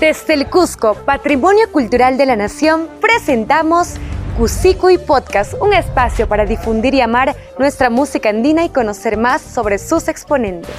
Desde el Cusco, Patrimonio Cultural de la Nación, presentamos y Podcast, un espacio para difundir y amar nuestra música andina y conocer más sobre sus exponentes.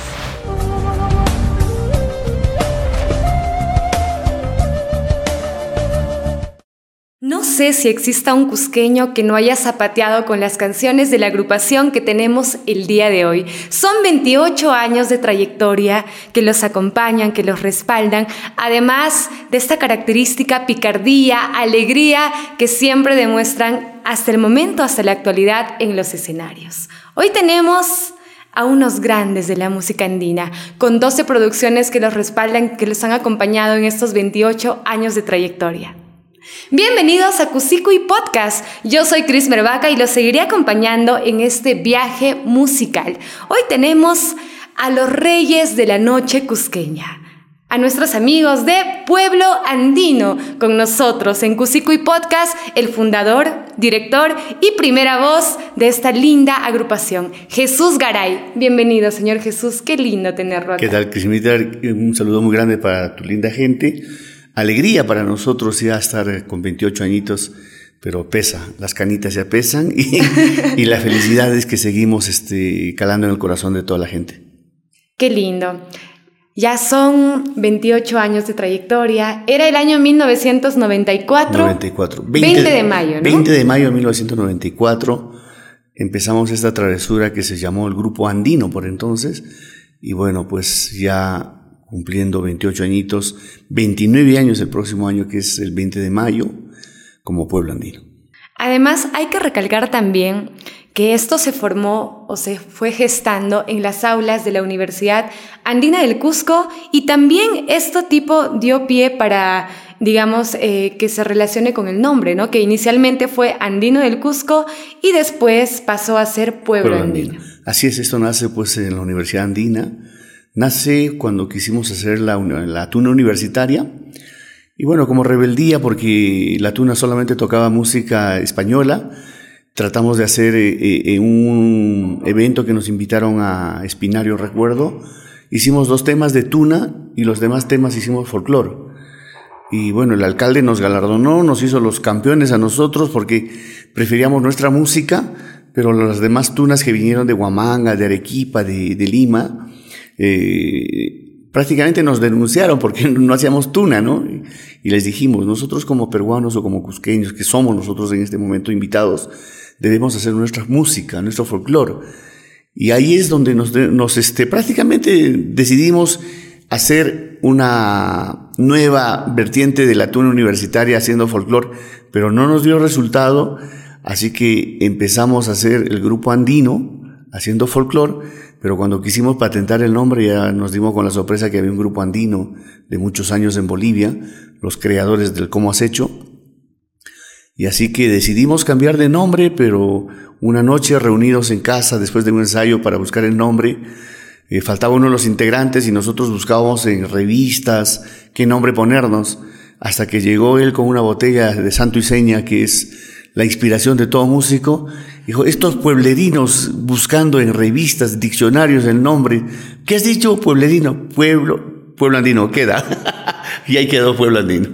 Sé si exista un cusqueño que no haya zapateado con las canciones de la agrupación que tenemos el día de hoy. Son 28 años de trayectoria que los acompañan, que los respaldan, además de esta característica picardía, alegría que siempre demuestran hasta el momento, hasta la actualidad en los escenarios. Hoy tenemos a unos grandes de la música andina, con 12 producciones que los respaldan, que los han acompañado en estos 28 años de trayectoria. Bienvenidos a y Podcast. Yo soy Cris Mervaca y los seguiré acompañando en este viaje musical. Hoy tenemos a los reyes de la noche cusqueña, a nuestros amigos de Pueblo Andino, con nosotros en y Podcast, el fundador, director y primera voz de esta linda agrupación, Jesús Garay. Bienvenido, señor Jesús, qué lindo tenerlo acá. ¿Qué tal, Cris? Un saludo muy grande para tu linda gente alegría para nosotros ya estar con 28 añitos, pero pesa, las canitas ya pesan y, la felicidad es que seguimos este, calando en el corazón de toda la gente. Qué lindo. Ya son 28 años de trayectoria. Era el año 1994. 94. 20, de mayo, ¿no? 20 de mayo de 1994 empezamos esta travesura que se llamó el Grupo Andino por entonces. Y bueno, pues ya cumpliendo 28 añitos, 29 años el próximo año, que es el 20 de mayo, como pueblo andino. Además, hay que recalcar también que esto se formó o se fue gestando en las aulas de la Universidad Andina del Cusco y también este tipo dio pie para, digamos, eh, que se relacione con el nombre, ¿no? Que inicialmente fue Andino del Cusco y después pasó a ser Pueblo, andino. Así es, esto nace pues en la Universidad Andina Nace cuando quisimos hacer la, la tuna universitaria. Y bueno, como rebeldía, porque la tuna solamente tocaba música española, tratamos de hacer eh, eh, un evento que nos invitaron a Espinario, recuerdo. Hicimos dos temas de tuna y los demás temas hicimos folclore. Y bueno, el alcalde nos galardonó, nos hizo los campeones a nosotros porque preferíamos nuestra música, pero las demás tunas que vinieron de Huamanga, de Arequipa, de Lima, eh, prácticamente nos denunciaron porque no hacíamos tuna, ¿no? Y les dijimos, nosotros como peruanos o como cusqueños, que somos nosotros en este momento invitados, debemos hacer nuestra música, nuestro folclore. Y ahí es donde nos, nos este, prácticamente decidimos hacer una nueva vertiente de la tuna universitaria haciendo folclore, pero no nos dio resultado, así que empezamos a hacer el grupo andino haciendo folclore pero cuando quisimos patentar el nombre ya nos dimos con la sorpresa que había un grupo andino de muchos años en Bolivia, los creadores del Cómo has hecho. Y así que decidimos cambiar de nombre, pero una noche reunidos en casa después de un ensayo para buscar el nombre, eh, faltaba uno de los integrantes y nosotros buscábamos en revistas qué nombre ponernos, hasta que llegó él con una botella de santo y seña que es la inspiración de todo músico, dijo, estos pueblerinos buscando en revistas, diccionarios el nombre, ¿qué has dicho pueblerino? Pueblo, pueblo andino, queda. y ahí quedó pueblo andino.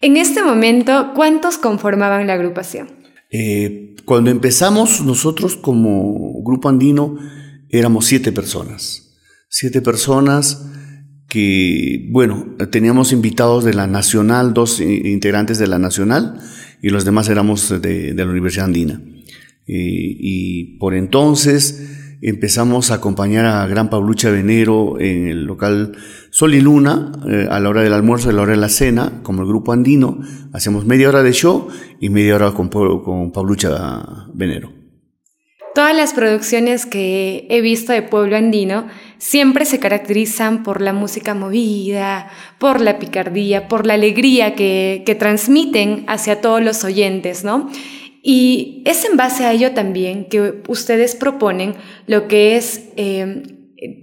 En este momento, ¿cuántos conformaban la agrupación? Eh, cuando empezamos nosotros como grupo andino, éramos siete personas. Siete personas que, bueno, teníamos invitados de la Nacional, dos integrantes de la Nacional, y los demás éramos de, la Universidad Andina. Y, por entonces empezamos a acompañar a Gran Pablucha Venero en el local Sol y Luna eh, a la hora del almuerzo y a la hora de la cena, como el grupo andino. Hacemos media hora de show y media hora con, con Pablucha Venero. Todas las producciones que he visto de Pueblo Andino siempre se caracterizan por la música movida, por la picardía, por la alegría que, transmiten hacia todos los oyentes, ¿no? Y es en base a ello también que ustedes proponen lo que es em,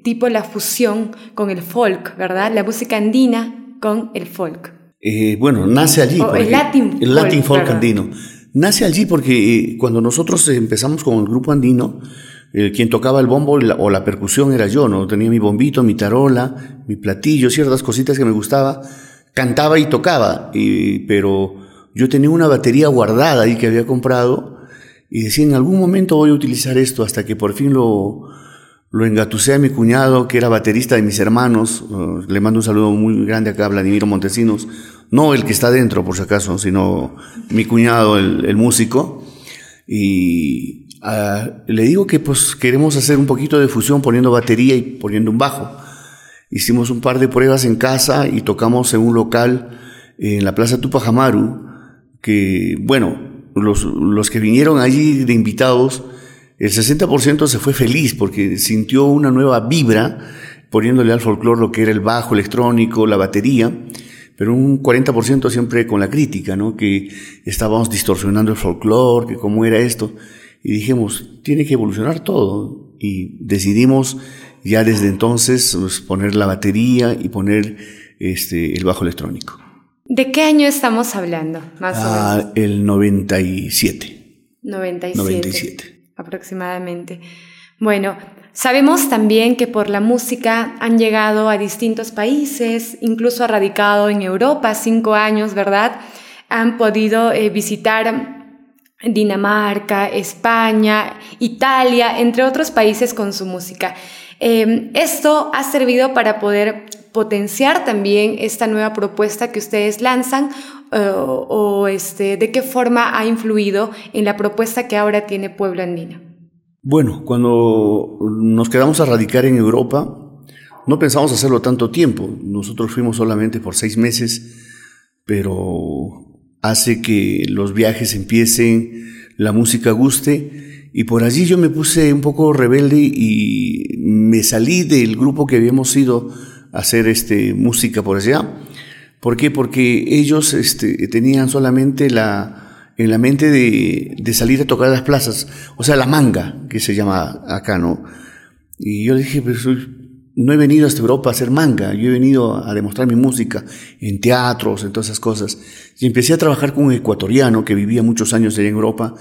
tipo la fusión con el folk, ¿verdad? La música andina con el folk. Eh, bueno, nace allí. el Latin, el Latin folk, andino. Nace allí porque eh, cuando nosotros empezamos con el grupo andino, eh, quien tocaba el bombo o la percusión era yo, ¿no? Tenía mi bombito, mi tarola, mi platillo, ciertas cositas que me gustaba. cantaba y tocaba, pero yo tenía una batería guardada ahí que había comprado y decía, en algún momento voy a utilizar esto hasta que por fin lo, lo engatusé a mi cuñado, que era baterista de mis hermanos. Uh, le mando un saludo muy grande acá a Vladimiro Montesinos. No el que está dentro, por si acaso, sino mi cuñado, el, músico. Y uh, le digo que pues queremos hacer un poquito de fusión poniendo batería y poniendo un bajo. Hicimos un par de pruebas en casa y tocamos en un local en la Plaza Tupajamaru, que bueno, los, los que vinieron allí de invitados, el 60% se fue feliz porque sintió una nueva vibra poniéndole al folclore lo que era el bajo electrónico, la batería, pero un 40% siempre con la crítica, ¿no? Que estábamos distorsionando el folclore, que cómo era esto. Y dijimos, tiene que evolucionar todo. Y decidimos ya desde entonces pues, poner la batería y poner este, el bajo electrónico. ¿De qué año estamos hablando, más o ah, menos? El 97. 97. 97 aproximadamente. Bueno, sabemos también que por la música han llegado a distintos países, incluso ha radicado en Europa cinco años, ¿verdad? Han podido eh, visitar Dinamarca, España, Italia, entre otros países con su música. Em, esto ha servido para poder potenciar también esta nueva propuesta que ustedes lanzan eh, o, este, de qué forma ha influido en la propuesta que ahora tiene Pueblo Andino? Bueno, cuando nos quedamos a radicar en Europa, no pensamos hacerlo tanto tiempo. Nosotros fuimos solamente por seis meses, pero hace que los viajes empiecen, la música guste, y por allí yo me puse un poco rebelde y me salí del grupo que habíamos ido a hacer este, música por allá ¿Por qué? Porque ellos este, tenían solamente la, en la mente de, de, salir a tocar las plazas, o sea, la manga, que se llama acá, ¿no? Y yo dije, pero no he venido a esta Europa a hacer manga, yo he venido a demostrar mi música en teatros, en todas esas cosas. Y empecé a trabajar con un ecuatoriano que vivía muchos años allá en Europa,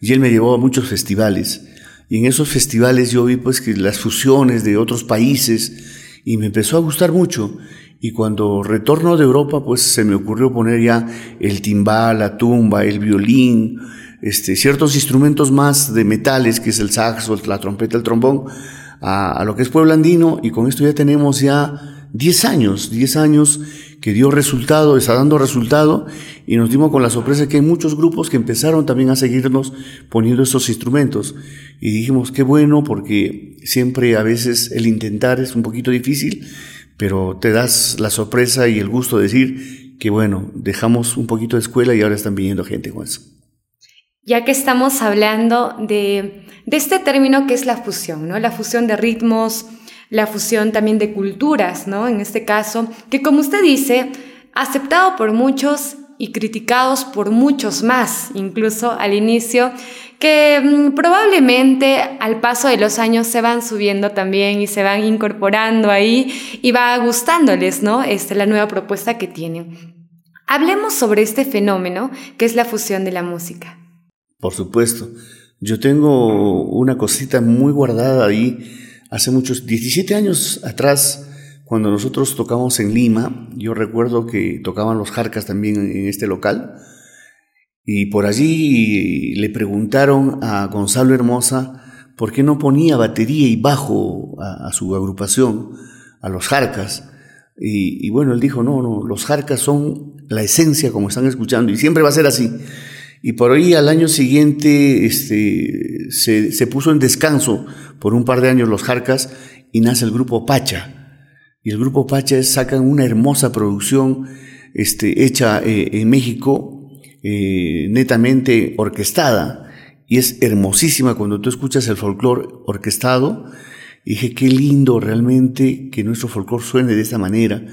y él me llevó a muchos festivales. Y en esos festivales yo vi pues que las fusiones de otros países, y me empezó a gustar mucho. Y cuando retorno de Europa, pues se me ocurrió poner ya el timbal, la tumba, el violín, este, ciertos instrumentos más de metales, que es el saxo, la trompeta, el trombón, a, lo que es pueblo andino, y con esto ya tenemos ya 10 años, 10 años que dio resultado, está dando resultado, y nos dimos con la sorpresa que hay muchos grupos que empezaron también a seguirnos poniendo esos instrumentos. Y dijimos, qué bueno, porque siempre a veces el intentar es un poquito difícil, pero te das la sorpresa y el gusto de decir que bueno, dejamos un poquito de escuela y ahora están viniendo gente eso. Ya que estamos hablando de, de este término que es la fusión, ¿no? La fusión de ritmos, la fusión también de culturas, ¿no? En este caso, que como usted dice, aceptado por muchos y criticados por muchos más, incluso al inicio, que mm, probablemente al paso de los años se van subiendo también y se van incorporando ahí y va gustándoles, ¿no? Este, la nueva propuesta que tienen. Hablemos sobre este fenómeno que es la fusión de la música. Por supuesto. Yo tengo una cosita muy guardada ahí. Hace muchos, 17 años atrás, cuando nosotros tocamos en Lima, yo recuerdo que tocaban los jarcas también en este local y por allí le preguntaron a Gonzalo Hermosa por qué no ponía batería y bajo a, su agrupación, a los jarcas. Y, bueno, él dijo, no, no, los jarcas son la esencia como están escuchando y siempre va a ser así. Y por ahí al año siguiente este, se, se, puso en descanso por un par de años los jarcas y nace el grupo Pacha. Y el grupo Pacha sacan una hermosa producción este, hecha eh, en México eh, netamente orquestada y es hermosísima cuando tú escuchas el folclore orquestado. Y dije, qué lindo realmente que nuestro folclore suene de esta manera.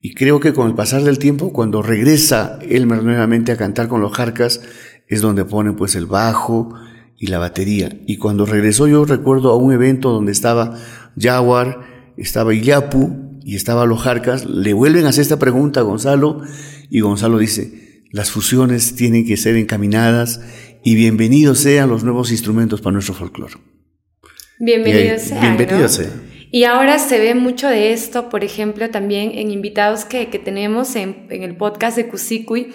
Y creo que con el pasar del tiempo, cuando regresa Elmer nuevamente a cantar con los jarcas, es donde pone pues el bajo y la batería. Y cuando regresó yo recuerdo a un evento donde estaba Jaguar, estaba Iyapu y estaba los jarcas, le vuelven a hacer esta pregunta a Gonzalo y Gonzalo dice, las fusiones tienen que ser encaminadas y bienvenidos sean los nuevos instrumentos para nuestro folclore. Bienvenidos sean. Bienvenidos sean. Y ahora se ve mucho de esto, por ejemplo, también en invitados que, tenemos en, en, el podcast de Cusicuy,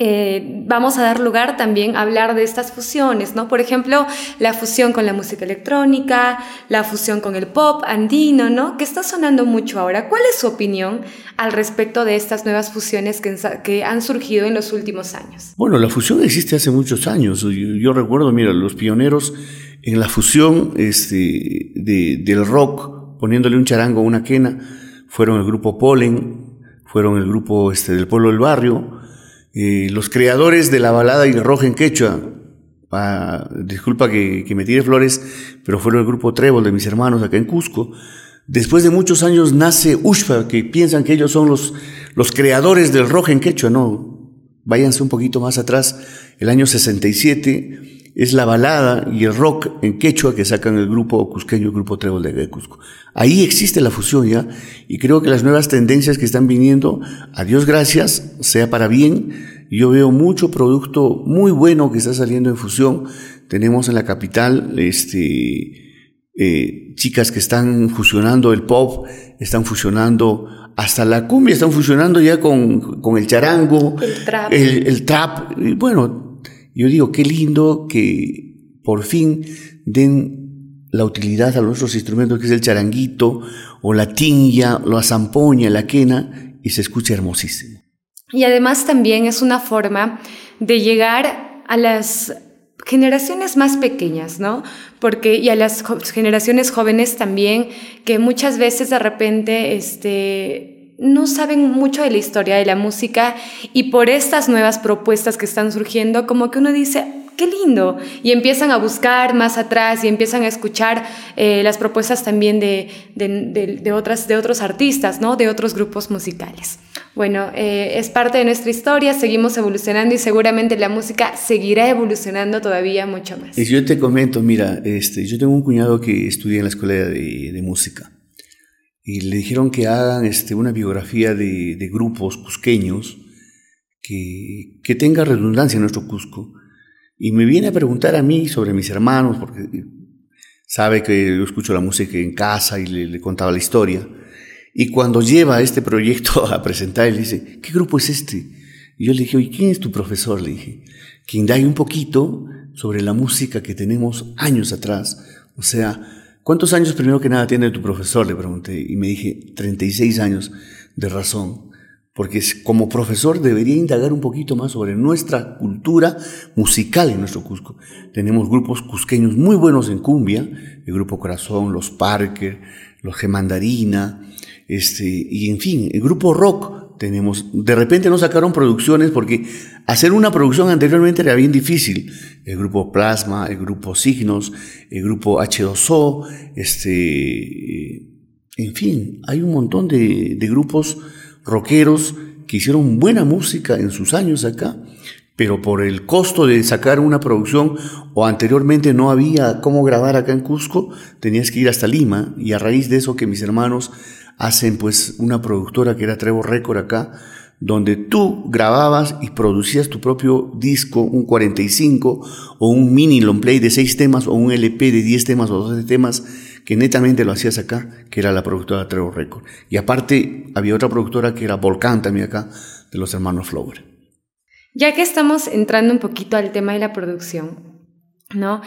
eh, vamos a dar lugar también a hablar de estas fusiones, ¿no? Por ejemplo, la fusión con la música electrónica, la fusión con el pop andino, ¿no? Que está sonando mucho ahora. ¿Cuál es su opinión al respecto de estas nuevas fusiones que, han surgido en los últimos años? Bueno, la fusión existe hace muchos años. Yo, recuerdo, mira, los pioneros en la fusión este, del rock, poniéndole un charango a una quena, fueron el grupo Polen, fueron el grupo este, del pueblo del barrio, eh, los creadores de la balada y el rojo en quechua, disculpa que, me tire flores, pero fueron el grupo Trébol de mis hermanos acá en Cusco. Después de muchos años nace Ushfa, que piensan que ellos son los, los creadores del rojo en quechua. No, váyanse un poquito más atrás, el año 67 es la balada y el rock en quechua que sacan el grupo cusqueño, el grupo Trébol de Cusco. Ahí existe la fusión ya, y creo que las nuevas tendencias que están viniendo, a Dios gracias, sea para bien. Yo veo mucho producto muy bueno que está saliendo en fusión. Tenemos en la capital, este, eh, chicas que están fusionando el pop, están fusionando hasta la cumbia, están fusionando ya con, con el charango, el trap. El, el trap. Y bueno, yo digo, qué lindo que por fin den la utilidad a nuestros instrumentos, que es el charanguito, o la tinja, la zampoña, la quena, y se escucha hermosísimo. Y además también es una forma de llegar a las generaciones más pequeñas, ¿no? Porque, y a las generaciones jóvenes también, que muchas veces de repente, este, no saben mucho de la historia de la música y por estas nuevas propuestas que están surgiendo, como que uno dice, qué lindo, y empiezan a buscar más atrás y empiezan a escuchar eh, las propuestas también de, de, otras, de otros artistas, ¿no? de otros grupos musicales. Bueno, eh, es parte de nuestra historia, seguimos evolucionando y seguramente la música seguirá evolucionando todavía mucho más. Y yo te comento, mira, este, yo tengo un cuñado que estudia en la escuela de música y le dijeron que hagan este, una biografía de, de grupos cusqueños que, que, tenga redundancia en nuestro Cusco. Y me viene a preguntar a mí sobre mis hermanos, porque sabe que yo escucho la música en casa y le, contaba la historia. Y cuando lleva este proyecto a presentar, él dice, ¿qué grupo es este? Y yo le dije, ¿y quién es tu profesor? Le dije, que indague un poquito sobre la música que tenemos años atrás. O sea, ¿Cuántos años primero que nada tiene tu profesor? Le pregunté y me dije 36 años de razón, porque como profesor debería indagar un poquito más sobre nuestra cultura musical en nuestro Cusco. Tenemos grupos cusqueños muy buenos en cumbia, el grupo Corazón, los Parker, los Gemandarina, este, y en fin, el grupo rock tenemos, de repente no sacaron producciones porque hacer una producción anteriormente era bien difícil. El grupo Plasma, el grupo Signos, el grupo H2O, este, en fin, hay un montón de, grupos rockeros que hicieron buena música en sus años acá, pero por el costo de sacar una producción o anteriormente no había cómo grabar acá en Cusco, tenías que ir hasta Lima y a raíz de eso que mis hermanos hacen pues una productora que era Trevo Record acá, donde tú grababas y producías tu propio disco, un 45 o un mini long play de 6 temas o un LP de 10 temas o 12 temas, que netamente lo hacías acá, que era la productora Trevo Record. Y aparte había otra productora que era Volcán también acá, de los hermanos Flower. Ya que estamos entrando un poquito al tema de la producción, ¿no?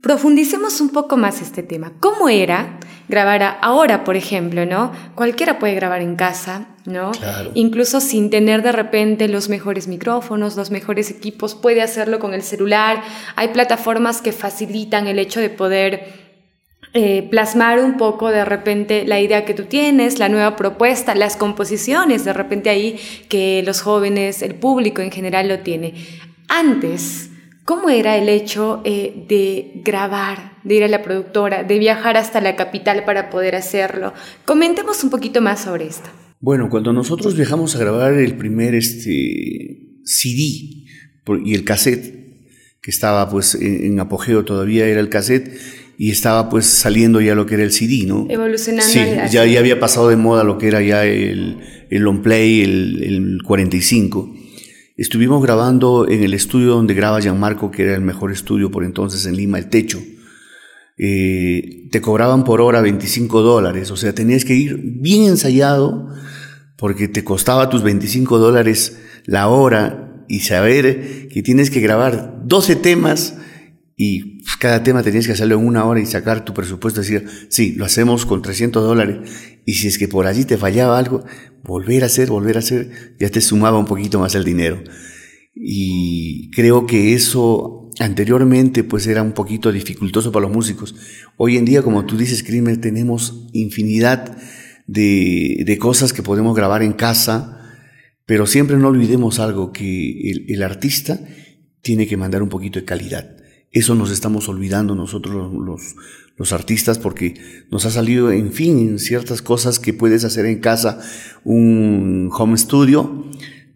Profundicemos un poco más este tema. ¿Cómo era grabar ahora, por ejemplo, ¿no? Cualquiera puede grabar en casa, ¿no? Incluso sin tener de repente los mejores micrófonos, los mejores equipos, puede hacerlo con el celular. Hay plataformas que facilitan el hecho de poder eh, plasmar un poco de repente la idea que tú tienes, la nueva propuesta, las composiciones, de repente ahí que los jóvenes, el público en general lo tiene. Antes, ¿Cómo era el hecho eh, de grabar, de ir a la productora, de viajar hasta la capital para poder hacerlo? Comentemos un poquito más sobre esto. Bueno, cuando nosotros viajamos a grabar el primer este, CD y el cassette, que estaba pues en, apogeo todavía era el cassette, y estaba pues saliendo ya lo que era el CD, ¿no? Evolucionando. Sí, ya, ya había pasado de moda lo que era ya el, el long play, el, el 45. Estuvimos grabando en el estudio donde graba Gianmarco, que era el mejor estudio por entonces en Lima, El Techo. eh, te cobraban por hora 25 dólares, o sea, tenías que ir bien ensayado porque te costaba tus 25 dólares la hora y saber que tienes que grabar 12 temas y cada tema tenías que hacerlo en una hora y sacar tu presupuesto, decir, sí, lo hacemos con 300 dólares y si es que por allí te fallaba algo, volver a hacer, volver a hacer, ya te sumaba un poquito más el dinero. Y creo que eso anteriormente pues era un poquito dificultoso para los músicos. Hoy en día, como tú dices, Crimen, tenemos infinidad de, cosas que podemos grabar en casa, pero siempre no olvidemos algo, que el artista tiene que mandar un poquito de calidad. Eso nos estamos olvidando nosotros los, los, artistas porque nos ha salido, en fin, ciertas cosas que puedes hacer en casa, un home studio,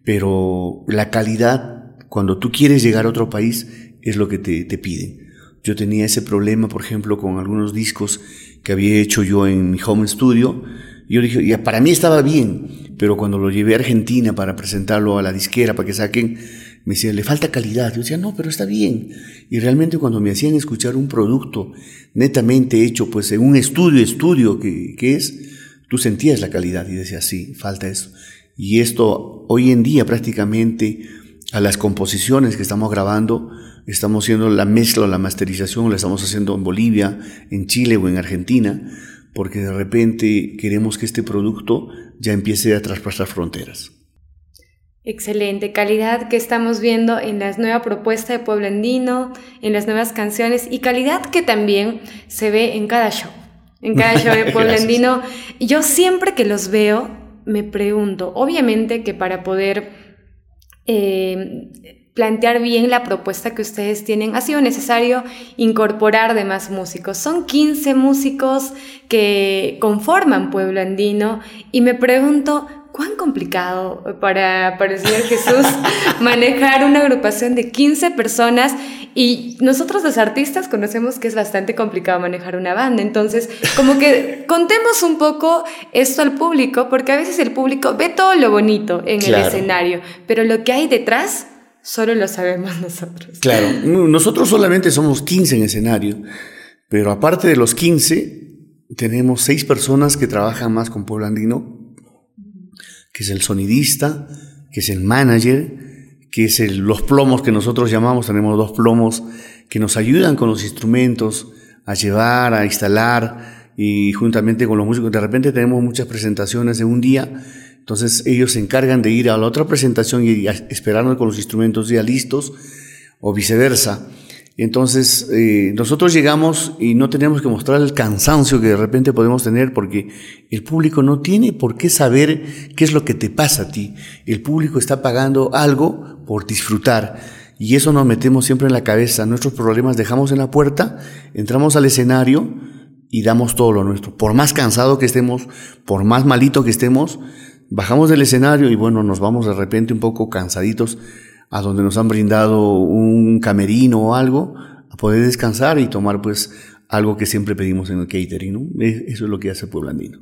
pero la calidad, cuando tú quieres llegar a otro país, es lo que te, te piden. Yo tenía ese problema, por ejemplo, con algunos discos que había hecho yo en mi home studio. Yo dije, ya para mí estaba bien, pero cuando lo llevé a Argentina para presentarlo a la disquera, para que saquen, me decían, le falta calidad. Yo decía, no, pero está bien. Y realmente cuando me hacían escuchar un producto netamente hecho, pues en un estudio, estudio que, que es, tú sentías la calidad y decías, sí, falta eso. Y esto hoy en día prácticamente a las composiciones que estamos grabando, estamos haciendo la mezcla o la masterización, la estamos haciendo en Bolivia, en Chile o en Argentina, porque de repente queremos que este producto ya empiece a traspasar fronteras. Excelente calidad que estamos viendo en la nueva propuesta de Pueblo Andino, en las nuevas canciones y calidad que también se ve en cada show, en cada show de Pueblo Andino. Yo siempre que los veo me pregunto, obviamente que para poder eh, plantear bien la propuesta que ustedes tienen, ha sido necesario incorporar demás músicos. Son 15 músicos que conforman Pueblo Andino y me pregunto, ¿Cuán complicado para, para el Señor Jesús manejar una agrupación de 15 personas? Y nosotros los artistas conocemos que es bastante complicado manejar una banda. Entonces, como que contemos un poco esto al público, porque a veces el público ve todo lo bonito en el escenario, pero lo que hay detrás solo lo sabemos nosotros. Claro, nosotros solamente somos 15 en escenario, pero aparte de los 15, tenemos 6 personas que trabajan más con Pueblo Andino que es el sonidista, que es el manager, que es los plomos que nosotros llamamos, tenemos dos plomos que nos ayudan con los instrumentos a llevar, a instalar y juntamente con los músicos. De repente tenemos muchas presentaciones de un día, entonces ellos se encargan de ir a la otra presentación y esperarnos con los instrumentos ya listos o viceversa. Entonces, eh, nosotros llegamos y no tenemos que mostrar el cansancio que de repente podemos tener porque el público no tiene por qué saber qué es lo que te pasa a ti. El público está pagando algo por disfrutar. Y eso nos metemos siempre en la cabeza. Nuestros problemas dejamos en la puerta, entramos al escenario y damos todo lo nuestro. Por más cansado que estemos, por más malito que estemos, bajamos del escenario y bueno, nos vamos de repente un poco cansaditos a donde nos han brindado un camerino o algo, a poder descansar y tomar pues algo que siempre pedimos en el catering, ¿no? Eso es lo que hace Pueblo Andino.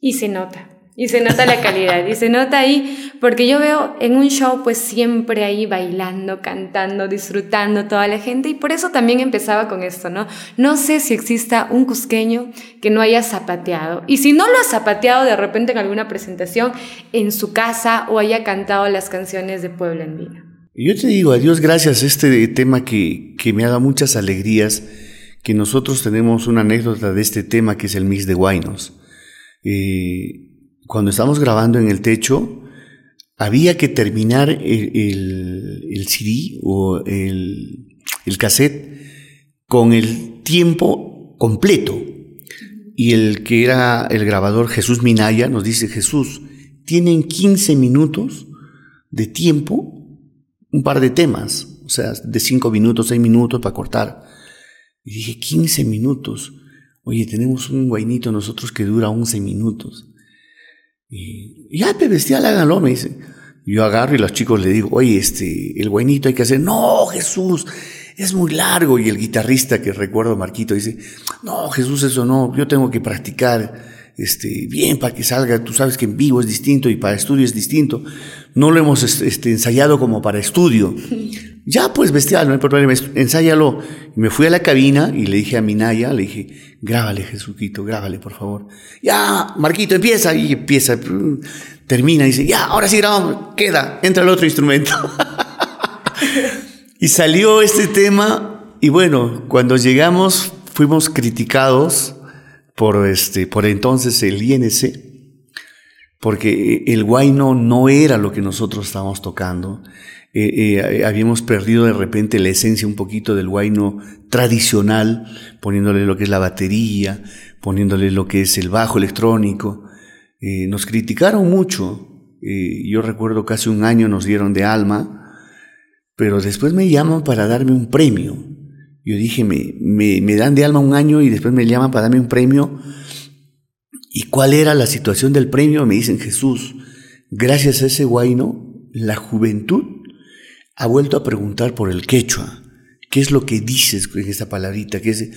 Y se nota, y se nota la calidad, y se nota ahí, porque yo veo en un show pues siempre ahí bailando, cantando, disfrutando toda la gente, y por eso también empezaba con esto, ¿no? No sé si exista un cusqueño que no haya zapateado, y si no lo ha zapateado de repente en alguna presentación en su casa o haya cantado las canciones de Pueblo Andino. Yo te digo, a Dios gracias, este tema que, que me ha dado muchas alegrías, que nosotros tenemos una anécdota de este tema que es el mix de Guainos. Eh, cuando estamos grabando en el techo, había que terminar el, el, CD o el, el cassette con el tiempo completo. Y el que era el grabador Jesús Minaya nos dice, Jesús, tienen 15 minutos de tiempo un par de temas, o sea, de cinco minutos, seis minutos para cortar. Y dije, 15 minutos. Oye, tenemos un guainito nosotros que dura 11 minutos. Y ya, te bestial, hágalo, me dice. Yo agarro y los chicos le digo, oye, este, el guainito hay que hacer, no, Jesús, es muy largo. Y el guitarrista que recuerdo, Marquito, dice, no, Jesús, eso no, yo tengo que practicar este, bien para que salga. Tú sabes que en vivo es distinto y para estudio es distinto. No lo hemos este, ensayado como para estudio. Ya, pues bestial, no hay problema, ensáyalo. Y me fui a la cabina y le dije a Minaya, le dije, grábale, Jesuquito, grábale, por favor. Ya, Marquito, empieza. Y empieza, termina y dice, ya, ahora sí grabamos, queda, entra el otro instrumento. y salió este tema y bueno, cuando llegamos fuimos criticados por, este, por entonces el INC, porque el guayno no era lo que nosotros estábamos tocando. Eh, eh, habíamos perdido de repente la esencia un poquito del guayno tradicional, poniéndole lo que es la batería, poniéndole lo que es el bajo electrónico. Eh, nos criticaron mucho. yo recuerdo casi un año nos dieron de alma, pero después me llaman para darme un premio. Yo dije, me, me, me dan de alma un año y después me llaman para darme un premio. ¿Y cuál era la situación del premio? Me dicen, Jesús, gracias a ese guayno, la juventud ha vuelto a preguntar por el quechua. ¿Qué es lo que dices en esta palabrita? Que es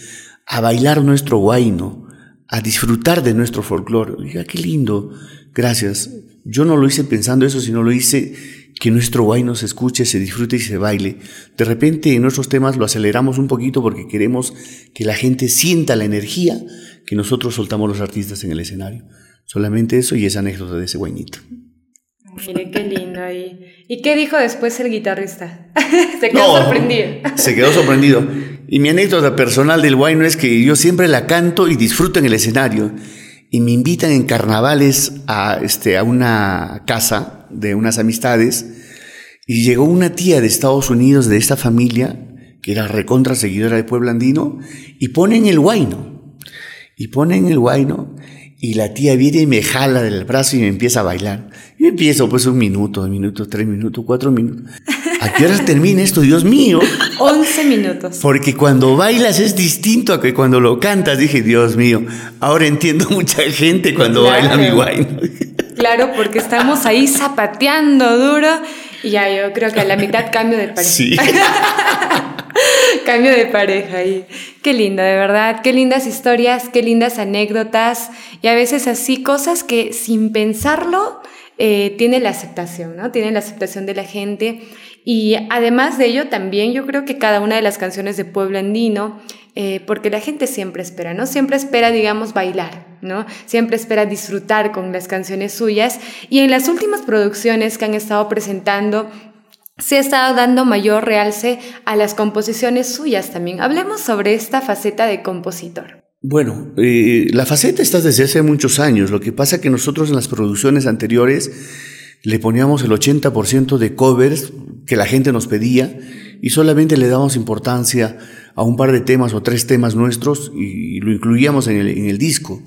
a bailar nuestro guayno, a disfrutar de nuestro folclore. Oiga, qué lindo. Gracias. Yo no lo hice pensando eso, sino lo hice que nuestro guayno se escuche, se disfrute y se baile. De repente en nuestros temas lo aceleramos un poquito porque queremos que la gente sienta la energía que nosotros soltamos los artistas en el escenario. Solamente eso y esa anécdota de ese guaynito. Mire, qué lindo ahí. ¿Y qué dijo después el guitarrista? se quedó sorprendido. se quedó sorprendido. Y mi anécdota personal del guayno es que yo siempre la canto y disfruto en el escenario. Y me invitan en carnavales a, este, a una casa de unas amistades. Y llegó una tía de Estados Unidos de esta familia, que era recontra seguidora de Pueblo Andino, y ponen el guayno. Y ponen el guayno y la tía viene y me jala del brazo y me empieza a bailar. Yo empiezo pues un minuto, dos minutos, tres minutos, cuatro minutos. ¿A qué horas termina esto, Dios mío? Once minutos. Porque cuando bailas es distinto a que cuando lo cantas. Dije, Dios mío, ahora entiendo mucha gente cuando baila mi guay. Claro, porque estamos ahí zapateando duro y ya yo creo que a la mitad cambio de pareja. Sí. cambio de pareja ahí. Qué lindo, de verdad. Qué lindas historias, qué lindas anécdotas y a veces así cosas que sin pensarlo eh, tiene la aceptación, ¿no? Tiene la aceptación de la gente. Y además de ello, también yo creo que cada una de las canciones de Pueblo Andino, eh, porque la gente siempre espera, ¿no? Siempre espera, digamos, bailar, ¿no? Siempre espera disfrutar con las canciones suyas. Y en las últimas producciones que han estado presentando, se ha estado dando mayor realce a las composiciones suyas también. Hablemos sobre esta faceta de compositor. Bueno, eh, la faceta está desde hace muchos años. Lo que pasa que nosotros en las producciones anteriores le poníamos el 80% de covers que la gente nos pedía y solamente le dábamos importancia a un par de temas o tres temas nuestros y lo incluíamos en el, disco.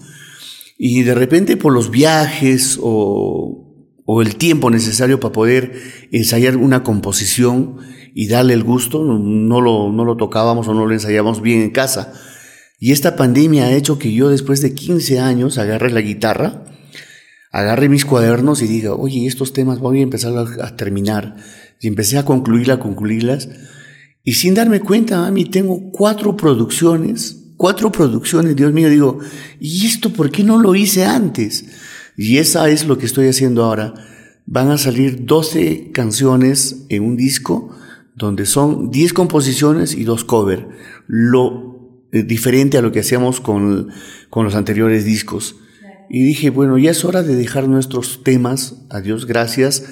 Y de repente por los viajes o, o el tiempo necesario para poder ensayar una composición y darle el gusto, no lo, no lo tocábamos o no lo ensayábamos bien en casa. Y esta pandemia ha hecho que yo después de 15 años agarre la guitarra, agarre mis cuadernos y diga, oye, estos temas voy a empezar a, terminar. Y empecé a concluirla, concluirlas. Y sin darme cuenta, a mí tengo cuatro producciones, cuatro producciones, Dios mío, digo, ¿y esto por qué no lo hice antes? Y esa es lo que estoy haciendo ahora. Van a salir 12 canciones en un disco donde son 10 composiciones y dos covers. Lo eh, diferente a lo que hacíamos con, con los anteriores discos. Y dije, bueno, ya es hora de dejar nuestros temas, a Dios gracias,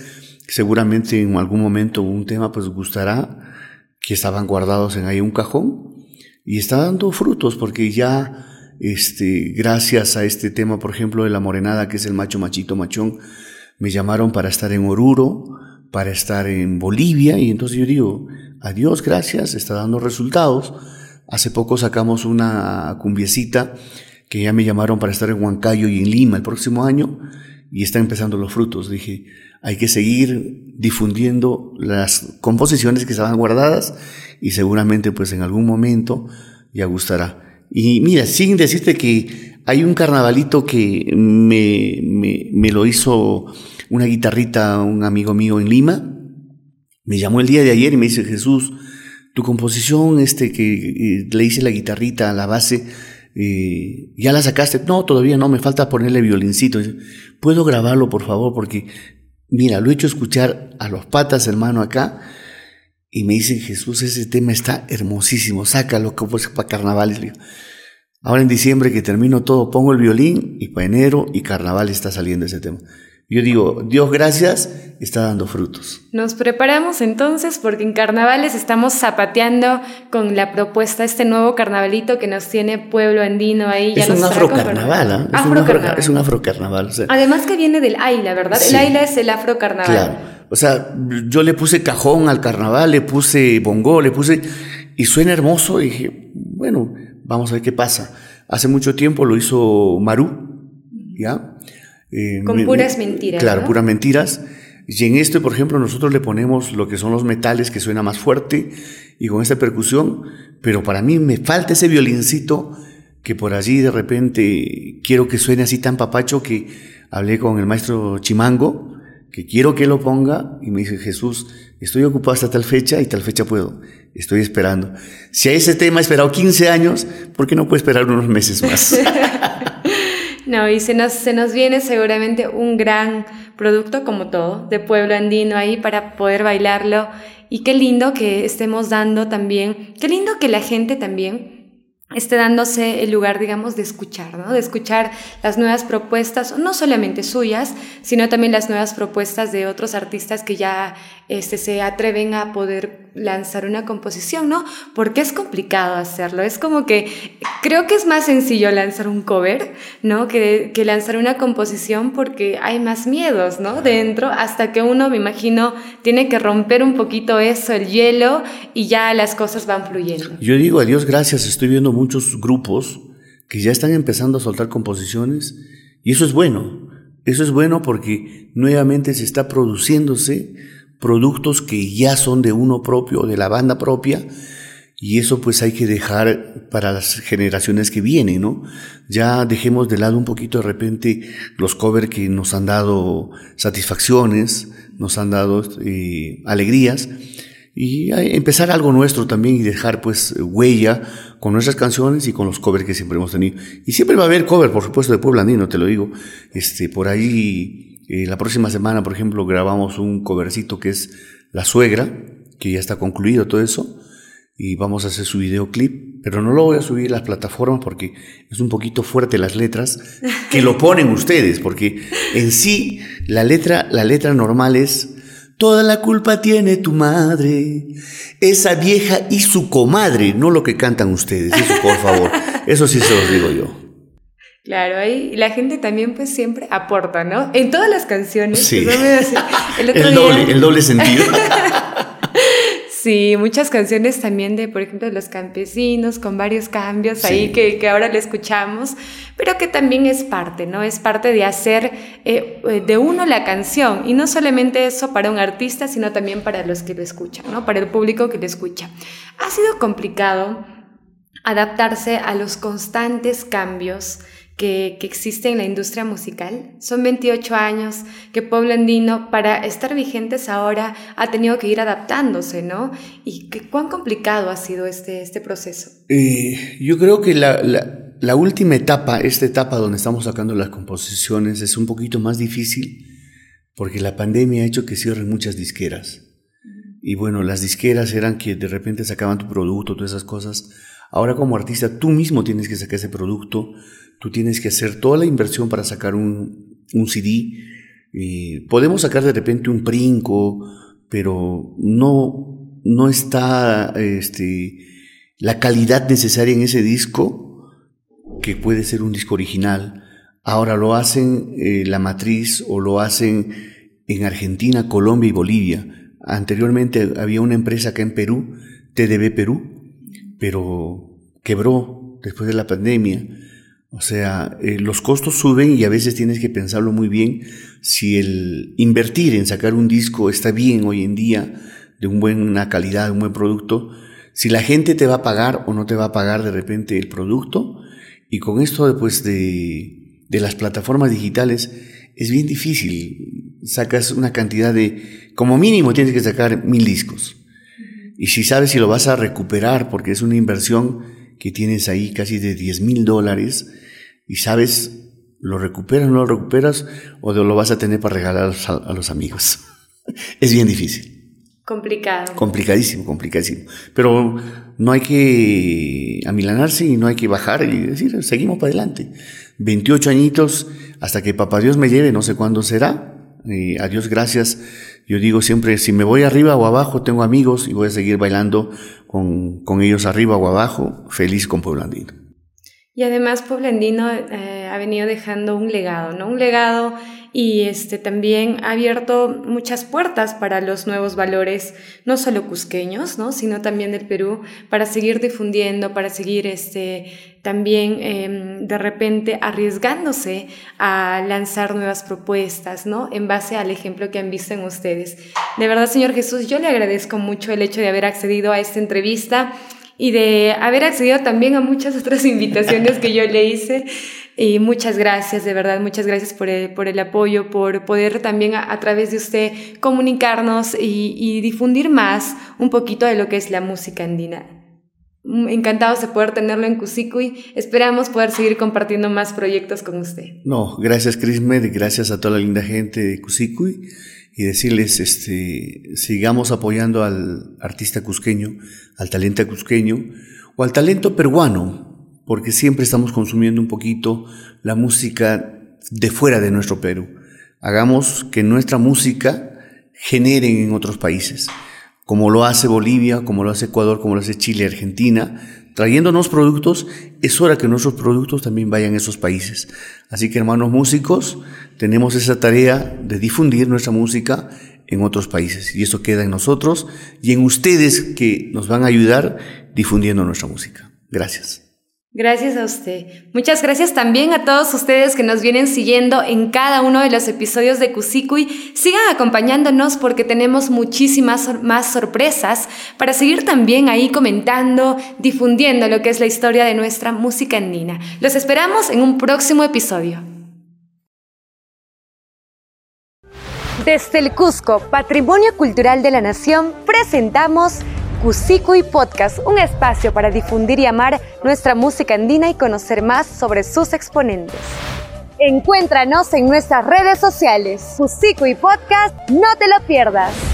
seguramente en algún momento un tema pues gustará, que estaban guardados en ahí un cajón, y está dando frutos porque ya, este, gracias a este tema, por ejemplo, de la morenada, que es el macho machito machón, me llamaron para estar en Oruro, para estar en Bolivia, y entonces yo digo, adiós, gracias, está dando resultados. Hace poco sacamos una cumbiecita que ya me llamaron para estar en Huancayo y en Lima el próximo año y están empezando los frutos. Dije, hay que seguir difundiendo las composiciones que estaban guardadas y seguramente pues en algún momento ya gustará. Y mira, sin decirte que hay un carnavalito que me, me, lo hizo una guitarrita, un amigo mío en Lima, me llamó el día de ayer y me dice, Jesús, tu composición, este, que le hice la guitarrita a la base, eh, ¿ya la sacaste? No, todavía no, me falta ponerle violincito. ¿Puedo grabarlo, por favor? Porque mira, lo he hecho escuchar a los patas, hermano, acá, y me dicen, Jesús, ese tema está hermosísimo, sácalo como es para carnavales. Ahora en diciembre que termino todo, pongo el violín y para enero y carnaval está saliendo ese tema. Yo digo, Dios gracias, está dando frutos. Nos preparamos entonces porque en carnavales estamos zapateando con la propuesta, este nuevo carnavalito que nos tiene Pueblo Andino ahí. Es, un afrocarnaval, ¿eh? es, un afrocarnaval, es un afrocarnaval. Además que viene del Aila, ¿verdad? El Aila es el afrocarnaval. Claro. O sea, yo le puse cajón al carnaval, le puse bongo, le puse... Y suena hermoso y dije, bueno, vamos a ver qué pasa. Hace mucho tiempo lo hizo Maru, ¿ya? Eh, Con puras mentiras. Claro, puras mentiras. Y en esto, por ejemplo, nosotros le ponemos lo que son los metales, que suena más fuerte, y con esta percusión, pero para mí me falta ese violincito que por allí de repente quiero que suene así tan papacho que hablé con el maestro Chimango, que quiero que lo ponga, y me dice, Jesús, estoy ocupado hasta tal fecha y tal fecha puedo, estoy esperando. Si a ese tema he esperado 15 años, ¿por qué no puedo esperar unos meses más? No, y se nos, se nos viene seguramente un gran producto como todo, de pueblo andino ahí para poder bailarlo. Y qué lindo que estemos dando también, qué lindo que la gente también esté dándose el lugar, digamos, de escuchar, ¿no? De escuchar las nuevas propuestas, no solamente suyas, sino también las nuevas propuestas de otros artistas que ya este, se atreven a poder lanzar una composición, ¿no? Porque es complicado hacerlo. Es como que creo que es más sencillo lanzar un cover, ¿no? Que, que lanzar una composición porque hay más miedos, ¿no? Dentro, hasta que uno, me imagino, tiene que romper un poquito eso, el hielo, y ya las cosas van fluyendo. Yo digo, a Dios gracias, estoy viendo muchos grupos que ya están empezando a soltar composiciones, y eso es bueno. Eso es bueno porque nuevamente se está produciéndose productos que ya son de uno propio, de la banda propia, y eso pues hay que dejar para las generaciones que vienen, ¿no? Ya dejemos de lado un poquito de repente los covers que nos han dado satisfacciones, nos han dado eh, alegrías, y empezar algo nuestro también y dejar pues huella con nuestras canciones y con los covers que siempre hemos tenido. Y siempre va a haber cover, por supuesto, de Puebla Andino, te lo digo. Este, por ahí eh, la próxima semana, por ejemplo, grabamos un covercito que es La Suegra, que ya está concluido todo eso, y vamos a hacer su videoclip, pero no lo voy a subir a las plataformas porque es un poquito fuerte las letras, que lo ponen ustedes, porque en sí la letra, la letra normal es Toda la culpa tiene tu madre, esa vieja y su comadre, no lo que cantan ustedes, eso por favor, eso sí se los digo yo. Claro, ahí la gente también pues siempre aporta, ¿no? En todas las canciones. Sí. el, doble, el doble sentido. sí, muchas canciones también de, por ejemplo, Los Campesinos, con varios cambios ahí que, que, ahora le escuchamos, pero que también es parte, ¿no? Es parte de hacer eh, eh, de uno la canción, y no solamente eso para un artista, sino también para los que lo escuchan, ¿no? Para el público que lo escucha. Ha sido complicado adaptarse a los constantes cambios que, existe en la industria musical. Son 28 años que Pueblo Andino, para estar vigentes ahora, ha tenido que ir adaptándose, ¿no? ¿Y que, cuán complicado ha sido este, este proceso? Eh, yo creo que la, la, última etapa, esta etapa donde estamos sacando las composiciones, es un poquito más difícil porque la pandemia ha hecho que cierren muchas disqueras. Y bueno, las disqueras eran que de repente sacaban tu producto, todas esas cosas. Ahora como artista tú mismo tienes que sacar ese producto, tú tienes que hacer toda la inversión para sacar un, un CD. Eh, podemos sacar de repente un princo, pero no, no está este, la calidad necesaria en ese disco, que puede ser un disco original. Ahora lo hacen eh, la matriz o lo hacen en Argentina, Colombia y Bolivia. Anteriormente había una empresa acá en Perú, TDB Perú, pero quebró después de la pandemia o sea, eh, los costos suben y a veces tienes que pensarlo muy bien si el invertir en sacar un disco está bien hoy en día, de una buena calidad, un buen producto, si la gente te va a pagar o no te va a pagar de repente el producto. Y con esto después de, de las plataformas digitales es bien difícil. Sacas una cantidad de, como mínimo tienes que sacar mil discos. Y si sabes si lo vas a recuperar porque es una inversión que tienes ahí casi de 10 mil dólares, y sabes ¿Lo recuperas o no lo recuperas o lo vas a tener para regalar a los amigos? es bien difícil. Complicado. Complicadísimo, complicadísimo. Pero no hay que amilanarse y no hay que bajar y decir, seguimos para adelante. 28 añitos hasta que papá Dios me lleve, no sé cuándo será. Y a gracias. Yo digo siempre, si me voy arriba o abajo, tengo amigos y voy a seguir bailando con, con ellos arriba o abajo, feliz con Pueblo Andino. Y además Pueblo Andino eh, ha venido dejando un legado, ¿no? Un legado y este también ha abierto muchas puertas para los nuevos valores, no solo cusqueños, ¿no? sino también del Perú, para seguir difundiendo, para seguir este, también em, de repente arriesgándose a lanzar nuevas propuestas, ¿no? En base al ejemplo que han visto en ustedes. De verdad, Señor Jesús, yo le agradezco mucho el hecho de haber accedido a esta entrevista y de haber accedido también a muchas otras invitaciones que yo le hice. Y muchas gracias, de verdad, muchas gracias por el, por el apoyo, por poder también a, través de usted comunicarnos y, y, difundir más un poquito de lo que es la música andina. Mm, encantados de poder tenerlo en Cusicuy. Esperamos poder seguir compartiendo más proyectos con usted. No, gracias Crismed, gracias a toda la linda gente de Cusicuy y decirles, este, sigamos apoyando al artista cusqueño, al talento cusqueño o al talento peruano, porque siempre estamos consumiendo un poquito la música de fuera de nuestro Perú. Hagamos que nuestra música genere en otros países, como lo hace Bolivia, como lo hace Ecuador, como lo hace Chile, Argentina, trayéndonos productos, es hora que nuestros productos también vayan a esos países. Así que hermanos músicos, tenemos esa tarea de difundir nuestra música en otros países y eso queda en nosotros y en ustedes que nos van a ayudar difundiendo nuestra música. Gracias. Gracias a usted. Muchas gracias también a todos ustedes que nos vienen siguiendo en cada uno de los episodios de Cusicuy. Sigan acompañándonos porque tenemos muchísimas más sorpresas para seguir también ahí comentando, difundiendo lo que es la historia de nuestra música andina. Los esperamos en un próximo episodio. Desde el Cusco, Patrimonio Cultural de la Nación, presentamos y Podcast, un espacio para difundir y amar nuestra música andina y conocer más sobre sus exponentes. Encuéntranos en nuestras redes sociales. y Podcast, no te lo pierdas.